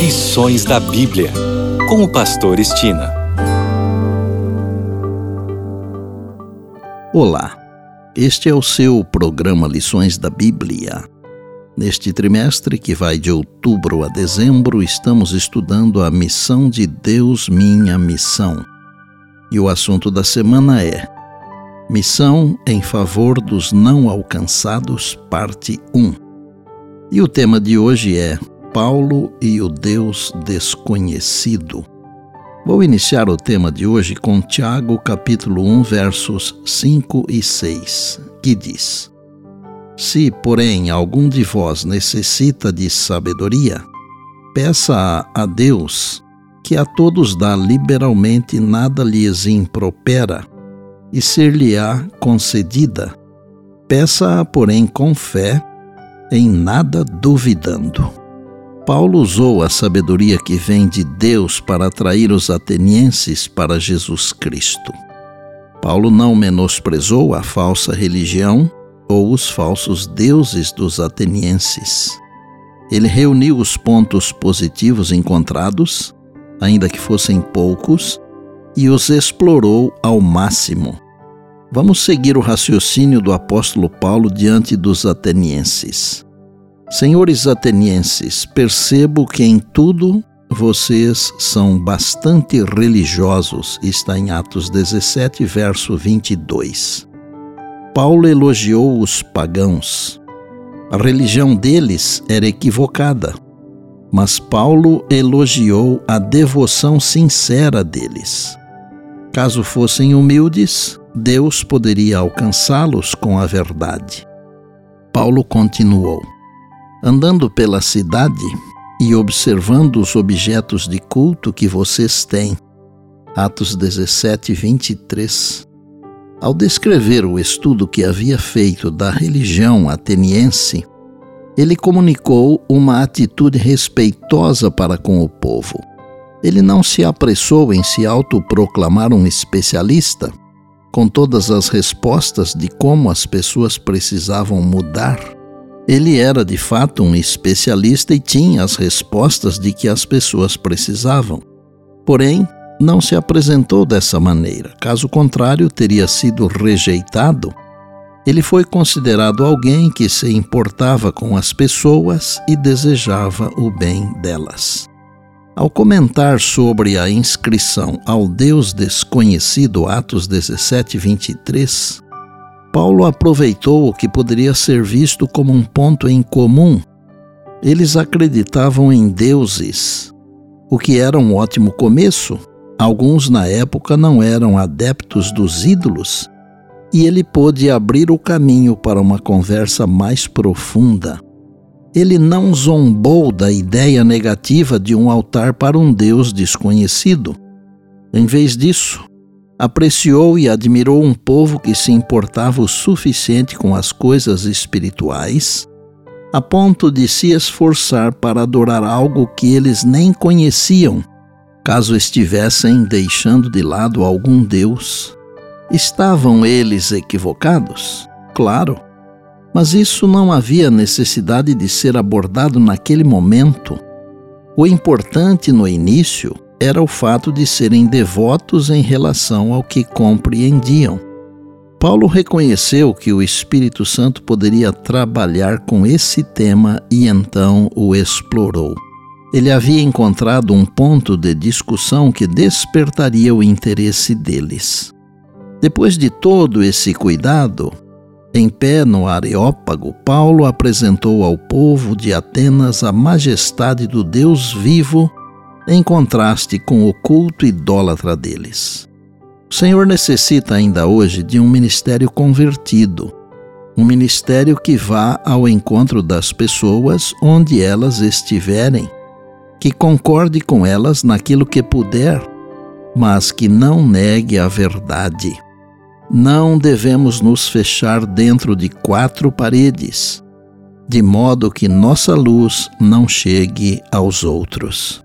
Lições da Bíblia, com o Pastor Estina. Olá, este é o seu programa Lições da Bíblia. Neste trimestre, que vai de outubro a dezembro, estamos estudando a missão de Deus, minha missão. E o assunto da semana é Missão em favor dos não alcançados, parte 1. E o tema de hoje é Paulo e o Deus desconhecido. Vou iniciar o tema de hoje com Tiago, capítulo 1, versos 5 e 6, que diz: Se, porém, algum de vós necessita de sabedoria, peça a Deus, que a todos dá liberalmente, nada lhes impropera, e ser-lhe-á concedida. Peça-a, porém, com fé, em nada duvidando. Paulo usou a sabedoria que vem de Deus para atrair os atenienses para Jesus Cristo. Paulo não menosprezou a falsa religião ou os falsos deuses dos atenienses. Ele reuniu os pontos positivos encontrados, ainda que fossem poucos, e os explorou ao máximo. Vamos seguir o raciocínio do apóstolo Paulo diante dos atenienses. Senhores atenienses, percebo que em tudo vocês são bastante religiosos, está em Atos 17, verso 22. Paulo elogiou os pagãos. A religião deles era equivocada, mas Paulo elogiou a devoção sincera deles. Caso fossem humildes, Deus poderia alcançá-los com a verdade. Paulo continuou: andando pela cidade e observando os objetos de culto que vocês têm. Atos 17, 23. Ao descrever o estudo que havia feito da religião ateniense, ele comunicou uma atitude respeitosa para com o povo. Ele não se apressou em se autoproclamar um especialista, com todas as respostas de como as pessoas precisavam mudar ele era de fato um especialista e tinha as respostas de que as pessoas precisavam. Porém, não se apresentou dessa maneira, caso contrário, teria sido rejeitado. Ele foi considerado alguém que se importava com as pessoas e desejava o bem delas. Ao comentar sobre a inscrição ao Deus desconhecido, Atos 17, 23, Paulo aproveitou o que poderia ser visto como um ponto em comum. Eles acreditavam em deuses, o que era um ótimo começo. Alguns na época não eram adeptos dos ídolos, e ele pôde abrir o caminho para uma conversa mais profunda. Ele não zombou da ideia negativa de um altar para um Deus desconhecido. Em vez disso, apreciou e admirou um povo que se importava o suficiente com as coisas espirituais, a ponto de se esforçar para adorar algo que eles nem conheciam, caso estivessem deixando de lado algum Deus. Estavam eles equivocados? Claro. Mas isso não havia necessidade de ser abordado naquele momento. O importante no início era o fato de serem devotos em relação ao que compreendiam. Paulo reconheceu que o Espírito Santo poderia trabalhar com esse tema e então o explorou. Ele havia encontrado um ponto de discussão que despertaria o interesse deles. Depois de todo esse cuidado, em pé no Areópago, Paulo apresentou ao povo de Atenas a majestade do Deus vivo em contraste com o culto idólatra deles. O Senhor necessita ainda hoje de um ministério convertido, um ministério que vá ao encontro das pessoas onde elas estiverem, que concorde com elas naquilo que puder, mas que não negue a verdade. Não devemos nos fechar dentro de quatro paredes, de modo que nossa luz não chegue aos outros